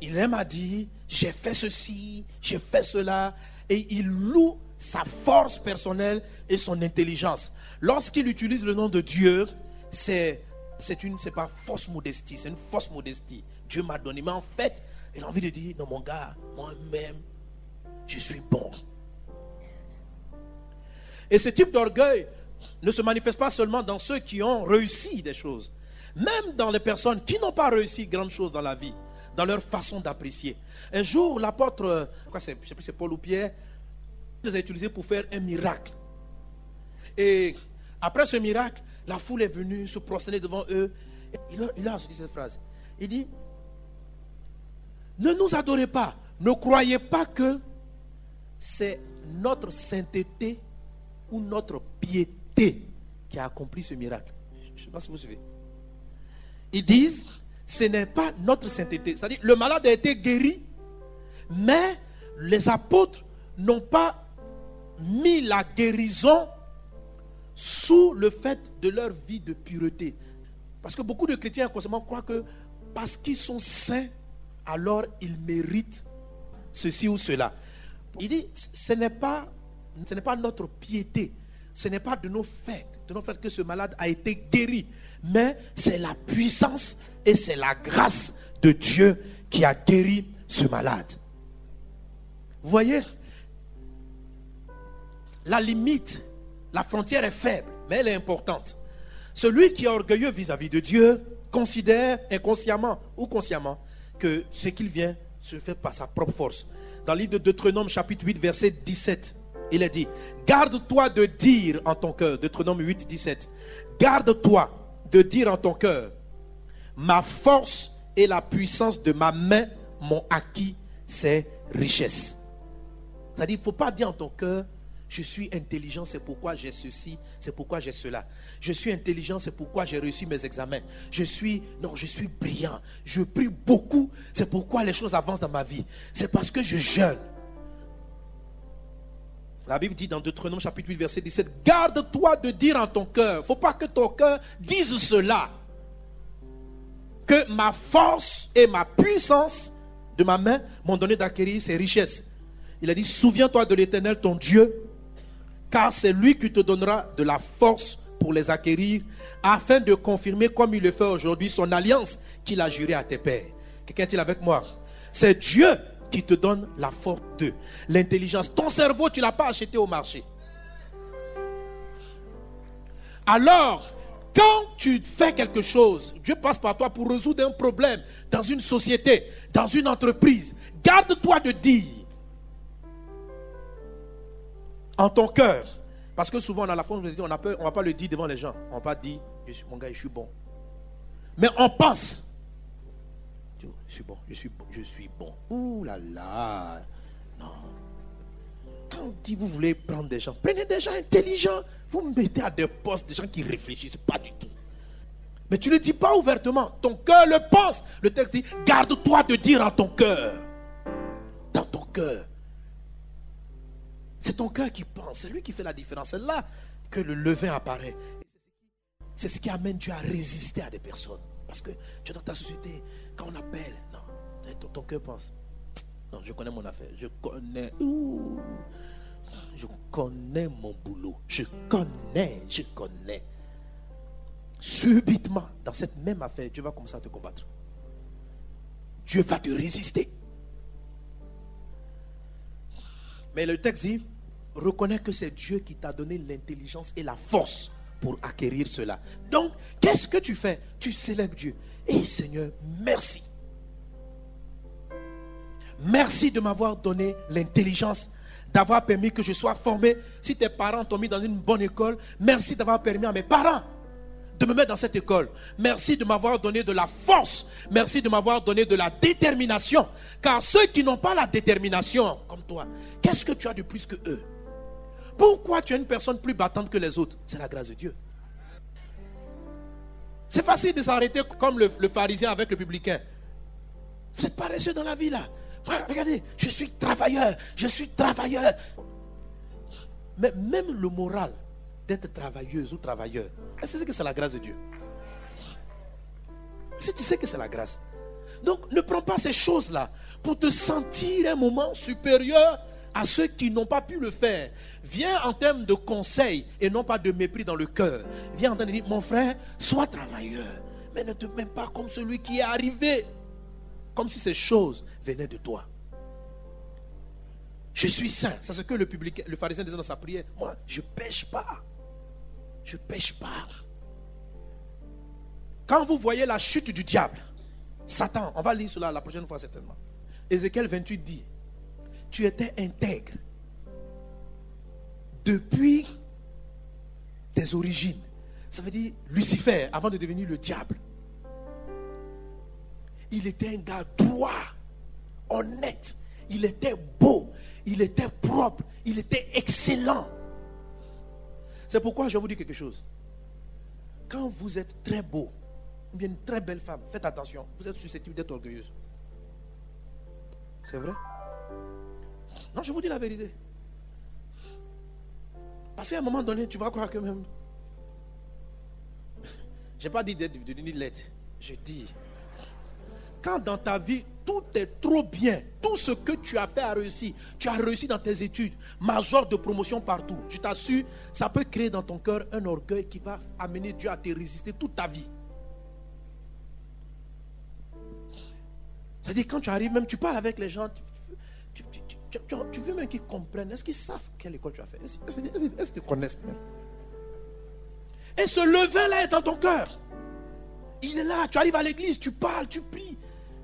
Il aime à dire, j'ai fait ceci, j'ai fait cela, et il loue sa force personnelle et son intelligence. Lorsqu'il utilise le nom de Dieu, c'est c'est une c'est pas fausse modestie, c'est une fausse modestie. Dieu m'a donné, mais en fait, il a envie de dire non mon gars, moi-même, je suis bon. Et ce type d'orgueil ne se manifeste pas seulement dans ceux qui ont réussi des choses, même dans les personnes qui n'ont pas réussi grandes choses dans la vie, dans leur façon d'apprécier. Un jour, l'apôtre, je sais plus c'est Paul ou Pierre, les a utilisés pour faire un miracle. Et après ce miracle, la foule est venue se prosterner devant eux. Il a, il a dit cette phrase. Il dit, ne nous adorez pas, ne croyez pas que c'est notre sainteté ou notre piété qui a accompli ce miracle. Je ne sais pas si vous suivez. Ils disent, ce n'est pas notre sainteté. C'est-à-dire, le malade a été guéri, mais les apôtres n'ont pas mis la guérison sous le fait de leur vie de pureté. Parce que beaucoup de chrétiens croient que parce qu'ils sont saints, alors ils méritent ceci ou cela. Il dit, ce n'est pas, ce n'est pas notre piété, ce n'est pas de nos faits, de nos faits que ce malade a été guéri, mais c'est la puissance et c'est la grâce de Dieu qui a guéri ce malade. Vous voyez, la limite, la frontière est faible, mais elle est importante. Celui qui est orgueilleux vis-à-vis de Dieu considère inconsciemment ou consciemment que ce qu'il vient se fait par sa propre force. Dans le livre de Deutéronome chapitre 8 verset 17, il est dit, garde-toi de dire en ton cœur, Deutéronome 8 17, garde-toi de dire en ton cœur, ma force et la puissance de ma main m'ont acquis ces richesses. C'est-à-dire, il ne faut pas dire en ton cœur, je suis intelligent, c'est pourquoi j'ai ceci, c'est pourquoi j'ai cela. Je suis intelligent, c'est pourquoi j'ai réussi mes examens. Je suis, non, je suis brillant. Je prie beaucoup, c'est pourquoi les choses avancent dans ma vie. C'est parce que je jeûne. La Bible dit dans Deutéronome chapitre 8 verset 17, garde-toi de dire en ton cœur, faut pas que ton cœur dise cela, que ma force et ma puissance de ma main m'ont donné d'acquérir ces richesses. Il a dit, souviens-toi de l'Éternel, ton Dieu, car c'est lui qui te donnera de la force pour les acquérir, afin de confirmer, comme il le fait aujourd'hui, son alliance qu'il a juré à tes pères. Quelqu'un est-il avec moi? C'est Dieu qui te donne la force de l'intelligence. Ton cerveau, tu ne l'as pas acheté au marché. Alors, quand tu fais quelque chose, Dieu passe par toi pour résoudre un problème dans une société, dans une entreprise. Garde-toi de dire en ton cœur. Parce que souvent, on a la force on ne va pas le dire devant les gens. On va pas dire, mon gars, je suis bon. Mais on pense. Je suis bon, je suis bon, je suis bon. Ouh là là. Non. Quand on dit vous voulez prendre des gens, prenez des gens intelligents. Vous mettez à des postes des gens qui réfléchissent pas du tout. Mais tu ne le dis pas ouvertement. Ton cœur le pense. Le texte dit, garde-toi de dire en ton cœur. Dans ton cœur. C'est ton cœur qui pense, c'est lui qui fait la différence. C'est là que le levain apparaît. C'est ce qui amène Dieu à résister à des personnes. Parce que tu es dans ta société, quand on appelle, non, ton, cœur pense. Non, je connais mon affaire. Je connais. je connais mon boulot. Je connais, je connais. Subitement, dans cette même affaire, Dieu va commencer à te combattre. Dieu va te résister. Mais le texte dit, reconnais que c'est Dieu qui t'a donné l'intelligence et la force pour acquérir cela. Donc, qu'est-ce que tu fais? Tu célèbres Dieu. Et Seigneur, merci. Merci de m'avoir donné l'intelligence, d'avoir permis que je sois formé. Si tes parents t'ont mis dans une bonne école, merci d'avoir permis à mes parents de me mettre dans cette école. Merci de m'avoir donné de la force. Merci de m'avoir donné de la détermination. Car ceux qui n'ont pas la détermination, comme toi, qu'est-ce que tu as de plus que eux? Pourquoi tu es une personne plus battante que les autres? C'est la grâce de Dieu. C'est facile de s'arrêter comme le, pharisien avec le publicain. Vous êtes paresseux dans la vie là. Regardez, je suis travailleur, je suis travailleur. Mais même le moral, d'être travailleuse ou travailleur. Est-ce que c'est la grâce de Dieu? Si tu sais que c'est la grâce. Donc ne prends pas ces choses-là pour te sentir un moment supérieur à ceux qui n'ont pas pu le faire. Viens en termes de conseil et non pas de mépris dans le cœur. Viens en termes de dire, mon frère, sois travailleur, mais ne te mets pas comme celui qui est arrivé, comme si ces choses venaient de toi. Je suis saint. C'est ce que le, public, le pharisien disait dans sa prière. Moi, je pêche pas. Je pêche pas. Quand vous voyez la chute du diable, Satan, on va lire cela la prochaine fois certainement. Ézéchiel 28 dit, tu étais intègre depuis tes origines. Ça veut dire Lucifer, avant de devenir le diable. Il était un gars droit, honnête, il était beau, il était propre, il était excellent. C'est pourquoi je vous dis quelque chose. Quand vous êtes très beau, ou bien une très belle femme, faites attention, vous êtes susceptible d'être orgueilleuse. C'est vrai? Non, je vous dis la vérité. Parce qu'à un moment donné, tu vas croire que même. Je n'ai pas dit d'être devenu l'aide. Je dis. Quand dans ta vie, tout est trop bien, tout ce que tu as fait a réussi. Tu as réussi dans tes études, major de promotion partout. Je t'assure, ça peut créer dans ton cœur un orgueil qui va amener Dieu à te résister toute ta vie. C'est-à-dire, quand tu arrives, même tu parles avec les gens, tu, veux même qu'ils comprennent. Est-ce qu'ils savent quelle école tu as fait? Est-ce qu'ils te connaissent même? Et ce levain-là est dans ton cœur. Il est là. Tu arrives à l'église, tu parles, tu pries.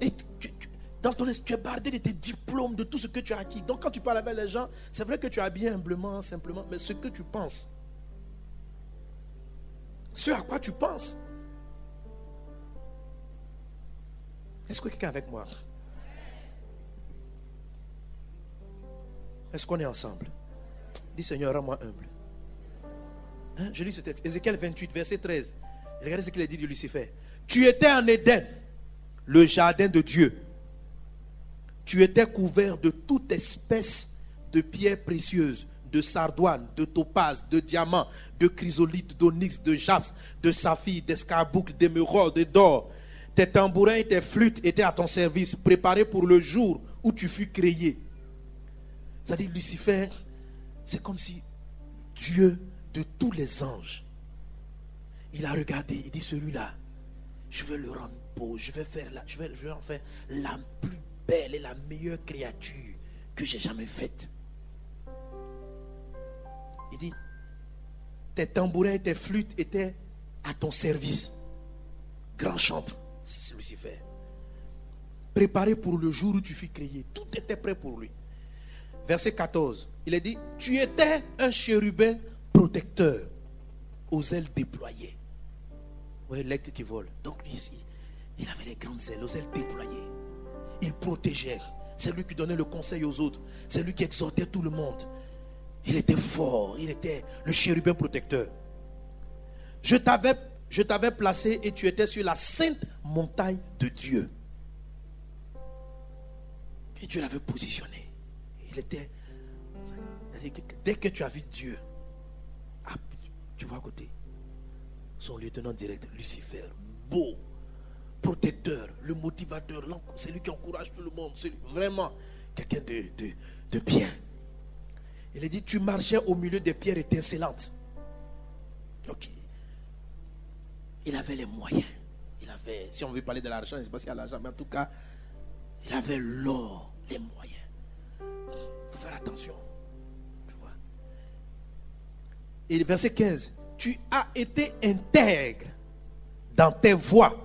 Et dans ton esprit, tu es bardé de tes diplômes, de tout ce que tu as acquis. Donc quand tu parles avec les gens, c'est vrai que tu as bien humblement, simplement, mais ce que tu penses, ce à quoi tu penses. Est-ce que quelqu'un est avec moi? Est-ce qu'on est ensemble? Dis Seigneur, rends-moi humble. Hein? Je lis ce texte. Ézéchiel 28, verset 13. Regardez ce qu'il a dit de Lucifer. Tu étais en Éden, le jardin de Dieu. Tu étais couvert de toute espèce de pierres précieuses, de sardoine, de topaz, de diamants, de chrysolite, d'onyx, de japs, de saphir, d'escarboucle, d'émeraude, d'or. Tes tambourins et tes flûtes étaient à ton service, préparés pour le jour où tu fus créé. C'est-à-dire Lucifer, c'est comme si Dieu de tous les anges, il a regardé, il dit celui-là, je vais le rendre beau, je vais, faire la, en faire la plus belle et la meilleure créature que j'ai jamais faite. Il dit, tes tambourins et tes flûtes étaient à ton service. Grand chantre, c'est Lucifer. Préparé pour le jour où tu fus créé. Tout était prêt pour lui verset 14, il est dit, tu étais un chérubin protecteur aux ailes déployées. Oui, l'aigle qui vole. Donc lui ici, il avait les grandes ailes, aux ailes déployées. Il protégeait. C'est lui qui donnait le conseil aux autres. C'est lui qui exhortait tout le monde. Il était fort. Il était le chérubin protecteur. Je t'avais, je t'avais placé et tu étais sur la sainte montagne de Dieu. Et Dieu l'avait positionné. Il était. Dès que tu as vu Dieu, tu vois à côté. Son lieutenant direct, Lucifer, beau, protecteur, le motivateur, c'est lui qui encourage tout le monde. C'est vraiment quelqu'un de, de, bien. Il a dit, tu marchais au milieu des pierres étincelantes. Ok. Il avait les moyens. Il avait, si on veut parler de l'argent, je ne sais pas s'il y a l'argent, mais en tout cas, il avait l'or, les moyens attention. Tu vois. Et verset 15, tu as été intègre dans tes voies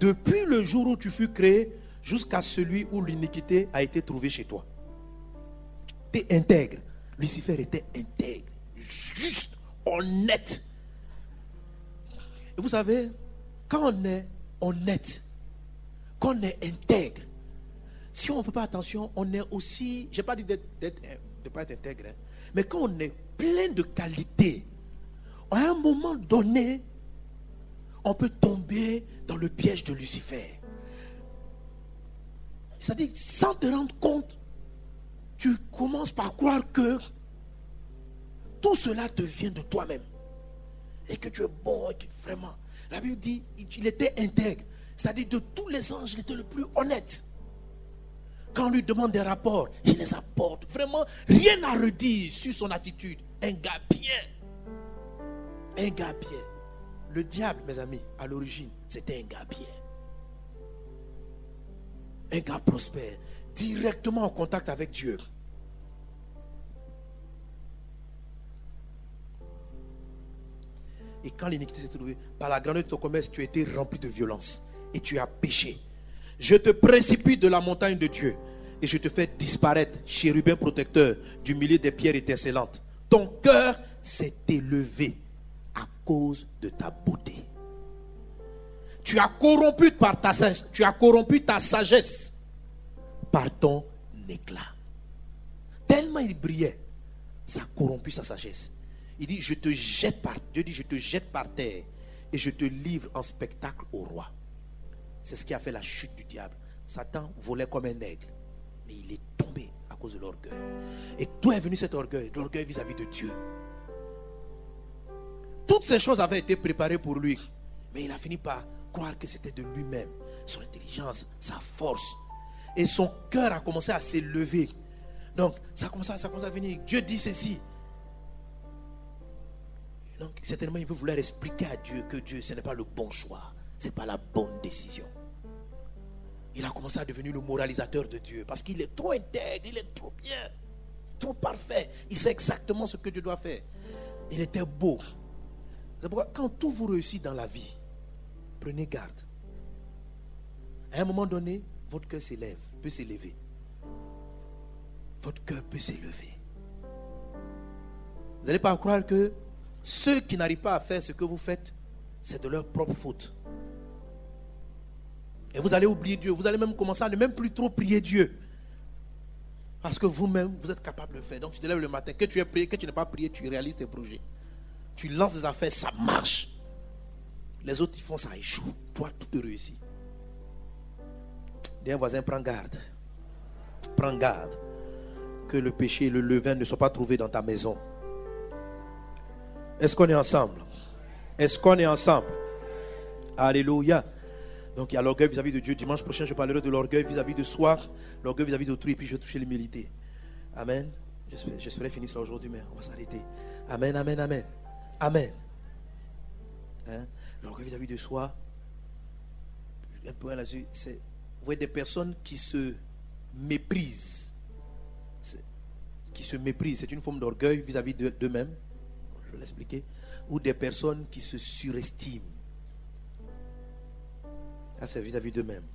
depuis le jour où tu fus créé jusqu'à celui où l'iniquité a été trouvée chez toi. Tu es intègre. Lucifer était intègre, juste, honnête. Et vous savez, quand on est honnête, quand on est intègre, si on ne fait pas attention, on est aussi, je n'ai pas dit de ne pas être intègre, hein, mais quand on est plein de qualités, à un moment donné, on peut tomber dans le piège de Lucifer. C'est-à-dire, sans te rendre compte, tu commences par croire que tout cela te vient de toi-même. Et que tu es bon, vraiment. La Bible dit, il était intègre. C'est-à-dire de tous les anges, il était le plus honnête. Quand on lui demande des rapports, il les apporte. Vraiment, rien à redire sur son attitude. Un gars bien. Un gars bien. Le diable, mes amis, à l'origine, c'était un gars bien. Un gars prospère, directement en contact avec Dieu. Et quand l'iniquité s'est trouvée, par la grandeur de ton commerce, tu as été rempli de violence et tu as péché. Je te précipite de la montagne de Dieu et je te fais disparaître, chérubin protecteur, du milieu des pierres étincelantes. Ton cœur s'est élevé à cause de ta beauté. Tu as corrompu par ta sagesse, tu as corrompu ta sagesse par ton éclat. Tellement il brillait, ça a corrompu sa sagesse. Il dit, je te jette par, Dieu dit, je te jette par terre et je te livre en spectacle au roi. C'est ce qui a fait la chute du diable. Satan volait comme un aigle, mais il est tombé à cause de l'orgueil. Et d'où est venu cet orgueil? L'orgueil vis-à-vis de Dieu. Toutes ces choses avaient été préparées pour lui, mais il a fini par croire que c'était de lui-même, son intelligence, sa force. Et son cœur a commencé à s'élever. Donc, ça a commencé à venir. Dieu dit ceci. Donc, certainement, il veut vouloir expliquer à Dieu que Dieu, ce n'est pas le bon choix. Ce n'est pas la bonne décision. Il a commencé à devenir le moralisateur de Dieu parce qu'il est trop intègre, il est trop bien, trop parfait. Il sait exactement ce que Dieu doit faire. Il était beau. C'est pourquoi, quand tout vous réussit dans la vie, prenez garde. À un moment donné, votre cœur s'élève, peut s'élever. Votre cœur peut s'élever. Vous n'allez pas croire que ceux qui n'arrivent pas à faire ce que vous faites, c'est de leur propre faute. Et vous allez oublier Dieu. Vous allez même commencer à ne même plus trop prier Dieu. Parce que vous-même, vous êtes capable de le faire. Donc tu te lèves le matin, que tu aies prié, que tu n'aies pas prié, tu réalises tes projets. Tu lances des affaires, ça marche. Les autres, ils font ça, échoue. Toi, tout te réussit. Dis un voisin, prends garde. Prends garde. Que le péché et le levain ne soient pas trouvés dans ta maison. Est-ce qu'on est ensemble? Est-ce qu'on est ensemble? Alléluia. Donc il y a l'orgueil vis-à-vis de Dieu. Dimanche prochain, je parlerai de l'orgueil vis-à-vis de soi, l'orgueil vis-à-vis d'autrui, et puis je vais toucher l'humilité. Amen. J'espère finir ça aujourd'hui, mais on va s'arrêter. Amen, amen, amen. Amen. Hein? L'orgueil vis-à-vis de soi, un peu là-dessus, c'est, vous voyez des personnes qui se méprisent. Qui se méprisent. C'est une forme d'orgueil vis-à-vis d'eux-mêmes je vais l'expliquer, ou des personnes qui se surestiment. C'est vis-à-vis d'eux-mêmes.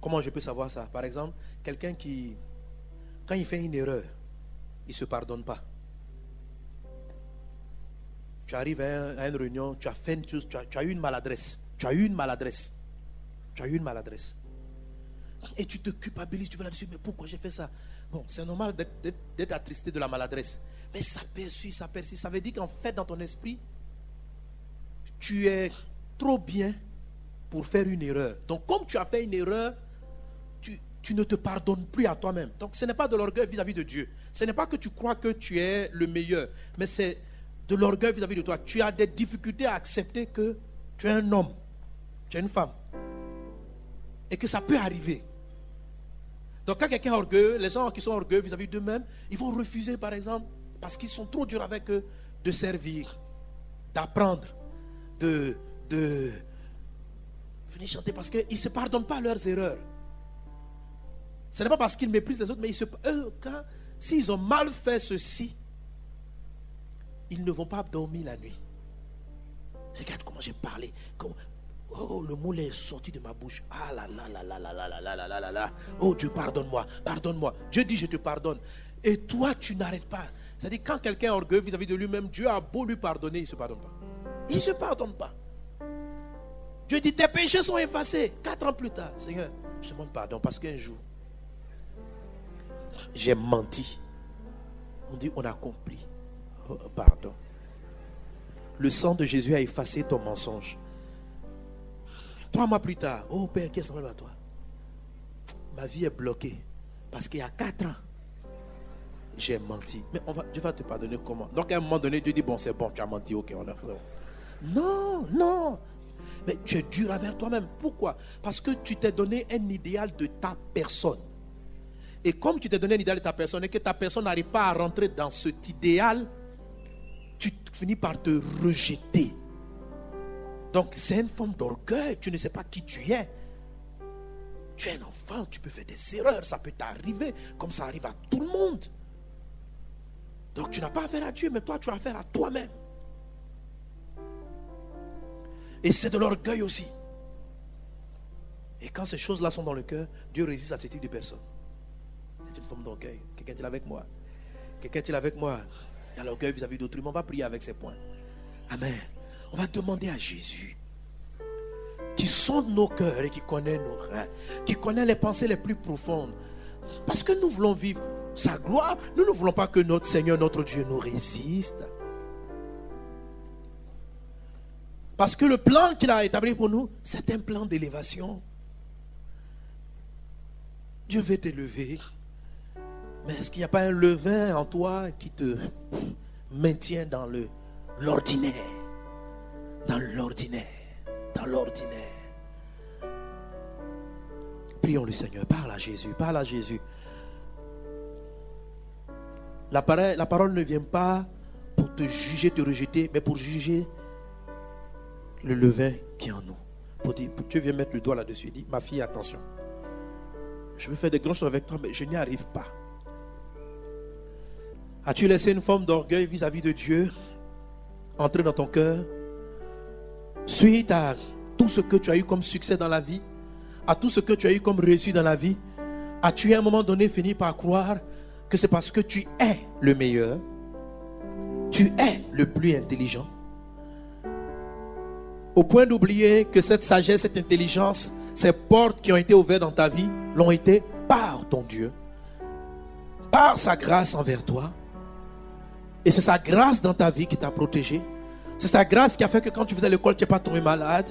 Comment je peux savoir ça? Par exemple, quelqu'un qui, quand il fait une erreur, il ne se pardonne pas. Tu arrives à, une réunion, tu as fait une chose, tu as, eu une maladresse. Tu as eu une maladresse. Tu as eu une maladresse. Et tu te culpabilises, tu vas là-dessus, mais pourquoi j'ai fait ça? Bon, c'est normal d'être attristé de la maladresse. Mais ça persiste, ça persiste. Ça veut dire qu'en fait, dans ton esprit, tu es trop bien pour faire une erreur. Donc, comme tu as fait une erreur, tu, ne te pardonnes plus à toi-même. Donc, ce n'est pas de l'orgueil vis-à-vis de Dieu. Ce n'est pas que tu crois que tu es le meilleur, mais c'est de l'orgueil vis-à-vis de toi. Tu as des difficultés à accepter que tu es un homme, tu es une femme. Et que ça peut arriver. Donc quand quelqu'un est orgueilleux, les gens qui sont orgueilleux vis-à-vis d'eux-mêmes, ils vont refuser par exemple, parce qu'ils sont trop durs avec eux, de servir, d'apprendre, de, de venir chanter parce qu'ils ne se pardonnent pas leurs erreurs. Ce n'est pas parce qu'ils méprisent les autres, mais ils se, quand, s'ils ont mal fait ceci, ils ne vont pas dormir la nuit. Regarde comment j'ai parlé. Oh, le mot est sorti de ma bouche. Ah là là là là là là là là là là là Oh Dieu, pardonne-moi, pardonne-moi. Dieu dit, je te pardonne. Et toi, tu n'arrêtes pas. C'est-à-dire, quand quelqu'un est orgueilleux vis-à-vis de lui-même, Dieu a beau lui pardonner, il ne se pardonne pas. Il ne se pardonne pas. Dieu dit, tes péchés sont effacés. Quatre ans plus tard, Seigneur, je demande pardon parce qu'un jour, j'ai menti. On dit, on a compris. Oh, pardon. Le sang de Jésus a effacé ton mensonge. Trois mois plus tard, oh Père, qu'est-ce qui à toi? Ma vie est bloquée. Parce qu'il y a quatre ans, j'ai menti. Mais on va, Dieu va te pardonner comment? Donc à un moment donné, Dieu dit, bon, c'est bon, tu as menti, ok, on a fait. Non, non. Mais tu es dur envers toi-même. Pourquoi? Parce que tu t'es donné un idéal de ta personne. Et comme tu t'es donné un idéal de ta personne et que ta personne n'arrive pas à rentrer dans cet idéal, tu finis par te rejeter. Donc c'est une forme d'orgueil. Tu ne sais pas qui tu es. Tu es un enfant, tu peux faire des erreurs, ça peut t'arriver, comme ça arrive à tout le monde. Donc tu n'as pas affaire à Dieu, mais toi tu as affaire à toi-même. Et c'est de l'orgueil aussi. Et quand ces choses-là sont dans le cœur, Dieu résiste à ce type de personnes. C'est une forme d'orgueil. Quelqu'un est avec moi? Quelqu'un est avec moi? Il y a l'orgueil vis-à-vis d'autrui. On va prier avec ces points. Amen. On va demander à Jésus qui sonde nos cœurs et qui connaît nos reins, qui connaît les pensées les plus profondes. Parce que nous voulons vivre sa gloire. Nous ne voulons pas que notre Seigneur, notre Dieu nous résiste. Parce que le plan qu'il a établi pour nous, c'est un plan d'élévation. Dieu veut t'élever. Mais est-ce qu'il n'y a pas un levain en toi qui te maintient dans l'ordinaire? Dans l'ordinaire. Dans l'ordinaire. Prions le Seigneur. Parle à Jésus. Parle à Jésus. La parole, la parole ne vient pas pour te juger, te rejeter, mais pour juger le levain qui est en nous. Pour dire, Dieu vient mettre le doigt là-dessus. Il dit, ma fille, attention. Je veux faire des grandes choses avec toi, mais je n'y arrive pas. As-tu laissé une forme d'orgueil vis-à-vis de Dieu entrer dans ton cœur? Suite à tout ce que tu as eu comme succès dans la vie, à tout ce que tu as eu comme réussite dans la vie, as-tu à un moment donné fini par croire que c'est parce que tu es le meilleur, tu es le plus intelligent, au point d'oublier que cette sagesse, cette intelligence, ces portes qui ont été ouvertes dans ta vie l'ont été par ton Dieu, par sa grâce envers toi. Et c'est sa grâce dans ta vie qui t'a protégé. C'est sa grâce qui a fait que quand tu faisais l'école, tu n'es pas tombé malade.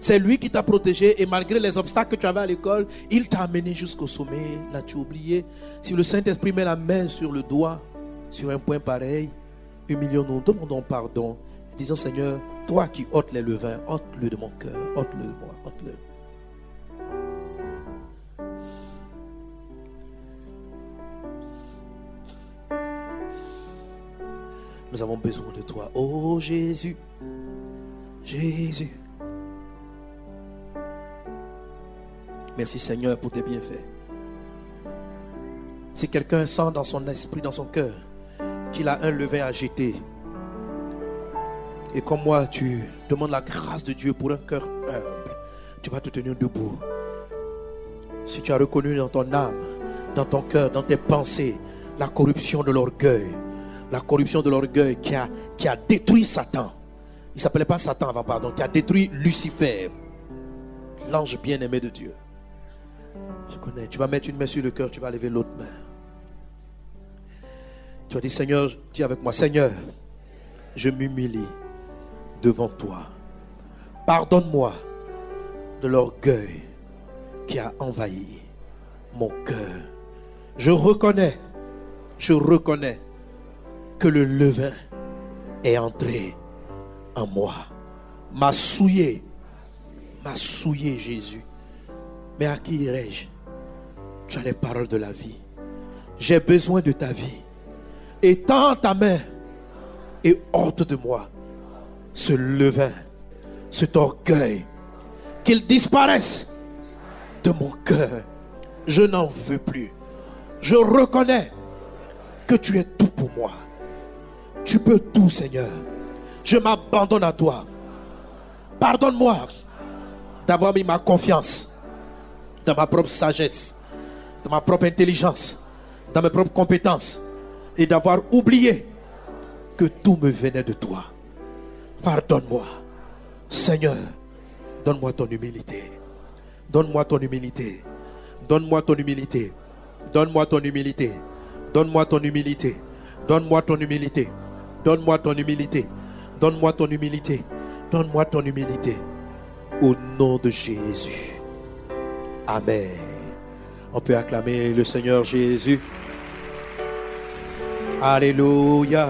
C'est lui qui t'a protégé et malgré les obstacles que tu avais à l'école, il t'a amené jusqu'au sommet. L'as-tu oublié? Si le Saint-Esprit met la main sur le doigt, sur un point pareil, humilions-nous, demandons pardon. Disons Seigneur, toi qui ôtes les levains, ôte-le de mon cœur, ôte-le de moi, ôte-le. Nous avons besoin de toi. Oh Jésus, Jésus. Merci Seigneur pour tes bienfaits. Si quelqu'un sent dans son esprit, dans son cœur, qu'il a un levain à jeter, et comme moi, tu demandes la grâce de Dieu pour un cœur humble, tu vas te tenir debout. Si tu as reconnu dans ton âme, dans ton cœur, dans tes pensées, la corruption de l'orgueil, la corruption de l'orgueil qui a, qui a détruit Satan. Il ne s'appelait pas Satan avant, pardon, qui a détruit Lucifer, l'ange bien-aimé de Dieu. Je connais. Tu vas mettre une main sur le cœur, tu vas lever l'autre main. Tu vas dire, Seigneur, dis avec moi, Seigneur, je m'humilie devant toi. Pardonne-moi de l'orgueil qui a envahi mon cœur. Je reconnais, je reconnais que le levain est entré en moi. M'a souillé, m'a souillé Jésus. Mais à qui irai-je? Tu as les paroles de la vie. J'ai besoin de ta vie. Étends ta main et ôte de moi ce levain, cet orgueil. Qu'il disparaisse de mon cœur. Je n'en veux plus. Je reconnais que tu es tout pour moi. Tu peux tout, Seigneur. Je m'abandonne à toi. Pardonne-moi d'avoir mis ma confiance dans ma propre sagesse dans ma propre intelligence, dans mes propres compétences, et d'avoir oublié que tout me venait de toi. Pardonne-moi. Seigneur, donne-moi ton humilité. Donne-moi ton humilité. Donne-moi ton humilité. Donne-moi ton humilité. Donne-moi ton humilité. Donne-moi ton humilité. Donne-moi ton humilité. Donne-moi ton humilité. Donne-moi ton humilité. Au nom de Jésus. Amen. On peut acclamer le Seigneur Jésus. Alléluia.